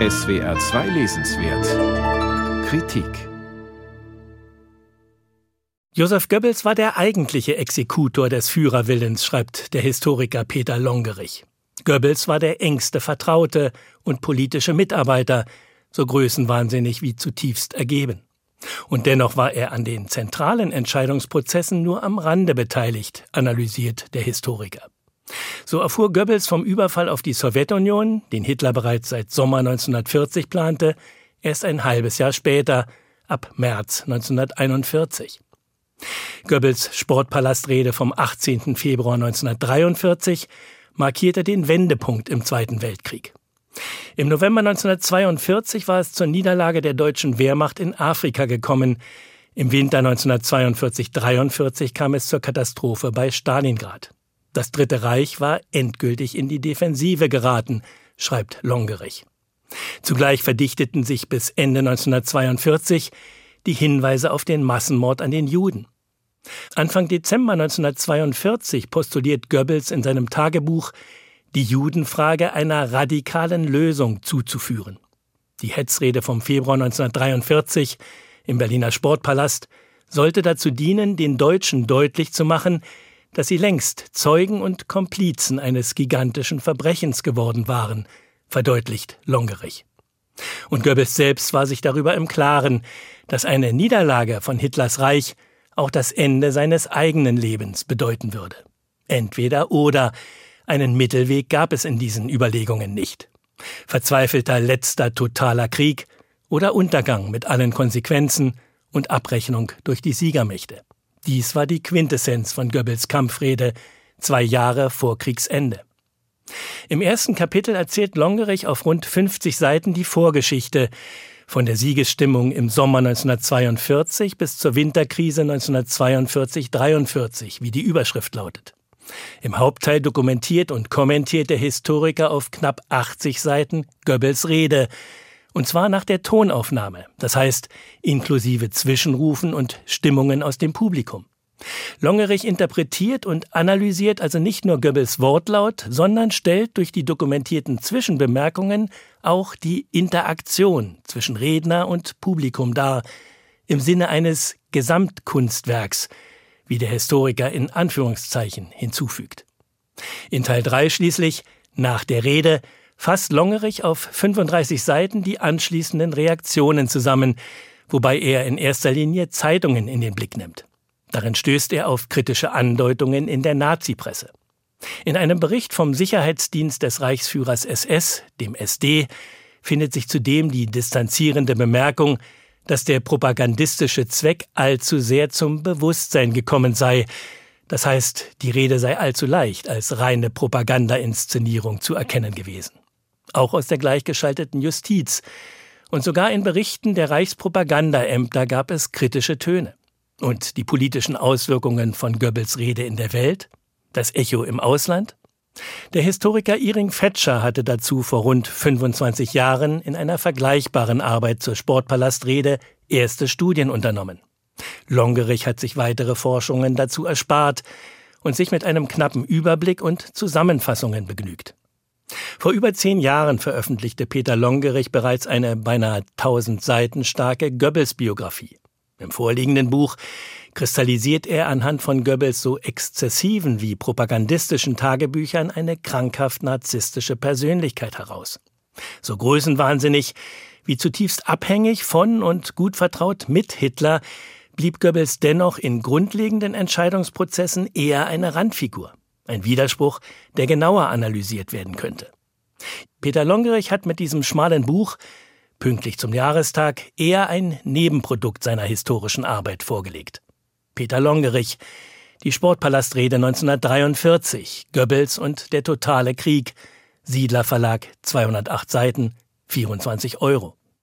SWR 2 Lesenswert Kritik Josef Goebbels war der eigentliche Exekutor des Führerwillens, schreibt der Historiker Peter Longerich. Goebbels war der engste Vertraute und politische Mitarbeiter, so größenwahnsinnig wie zutiefst ergeben. Und dennoch war er an den zentralen Entscheidungsprozessen nur am Rande beteiligt, analysiert der Historiker. So erfuhr Goebbels vom Überfall auf die Sowjetunion, den Hitler bereits seit Sommer 1940 plante, erst ein halbes Jahr später, ab März 1941. Goebbels Sportpalastrede vom 18. Februar 1943 markierte den Wendepunkt im Zweiten Weltkrieg. Im November 1942 war es zur Niederlage der deutschen Wehrmacht in Afrika gekommen. Im Winter 1942-43 kam es zur Katastrophe bei Stalingrad. Das Dritte Reich war endgültig in die Defensive geraten, schreibt Longerich. Zugleich verdichteten sich bis Ende 1942 die Hinweise auf den Massenmord an den Juden. Anfang Dezember 1942 postuliert Goebbels in seinem Tagebuch, die Judenfrage einer radikalen Lösung zuzuführen. Die Hetzrede vom Februar 1943 im Berliner Sportpalast sollte dazu dienen, den Deutschen deutlich zu machen, dass sie längst Zeugen und Komplizen eines gigantischen Verbrechens geworden waren, verdeutlicht Longerich. Und Goebbels selbst war sich darüber im Klaren, dass eine Niederlage von Hitlers Reich auch das Ende seines eigenen Lebens bedeuten würde. Entweder oder, einen Mittelweg gab es in diesen Überlegungen nicht. Verzweifelter letzter totaler Krieg oder Untergang mit allen Konsequenzen und Abrechnung durch die Siegermächte. Dies war die Quintessenz von Goebbels Kampfrede zwei Jahre vor Kriegsende. Im ersten Kapitel erzählt Longerich auf rund 50 Seiten die Vorgeschichte von der Siegesstimmung im Sommer 1942 bis zur Winterkrise 1942-43, wie die Überschrift lautet. Im Hauptteil dokumentiert und kommentiert der Historiker auf knapp 80 Seiten Goebbels Rede, und zwar nach der Tonaufnahme, das heißt inklusive Zwischenrufen und Stimmungen aus dem Publikum. Longerich interpretiert und analysiert also nicht nur Goebbels Wortlaut, sondern stellt durch die dokumentierten Zwischenbemerkungen auch die Interaktion zwischen Redner und Publikum dar, im Sinne eines Gesamtkunstwerks, wie der Historiker in Anführungszeichen hinzufügt. In Teil 3 schließlich, nach der Rede, fasst Longerich auf 35 Seiten die anschließenden Reaktionen zusammen, wobei er in erster Linie Zeitungen in den Blick nimmt. Darin stößt er auf kritische Andeutungen in der Nazi-Presse. In einem Bericht vom Sicherheitsdienst des Reichsführers SS, dem SD, findet sich zudem die distanzierende Bemerkung, dass der propagandistische Zweck allzu sehr zum Bewusstsein gekommen sei, das heißt, die Rede sei allzu leicht als reine Propaganda-Inszenierung zu erkennen gewesen auch aus der gleichgeschalteten Justiz. Und sogar in Berichten der Reichspropagandaämter gab es kritische Töne. Und die politischen Auswirkungen von Goebbels Rede in der Welt? Das Echo im Ausland? Der Historiker Iring Fetscher hatte dazu vor rund 25 Jahren in einer vergleichbaren Arbeit zur Sportpalastrede erste Studien unternommen. Longerich hat sich weitere Forschungen dazu erspart und sich mit einem knappen Überblick und Zusammenfassungen begnügt. Vor über zehn Jahren veröffentlichte Peter Longerich bereits eine beinahe tausend Seiten starke Goebbels-Biografie. Im vorliegenden Buch kristallisiert er anhand von Goebbels so exzessiven wie propagandistischen Tagebüchern eine krankhaft narzisstische Persönlichkeit heraus. So größenwahnsinnig wie zutiefst abhängig von und gut vertraut mit Hitler blieb Goebbels dennoch in grundlegenden Entscheidungsprozessen eher eine Randfigur. Ein Widerspruch, der genauer analysiert werden könnte. Peter Longerich hat mit diesem schmalen Buch, pünktlich zum Jahrestag, eher ein Nebenprodukt seiner historischen Arbeit vorgelegt. Peter Longerich, die Sportpalastrede 1943, Goebbels und der totale Krieg, Siedler Verlag, 208 Seiten, 24 Euro.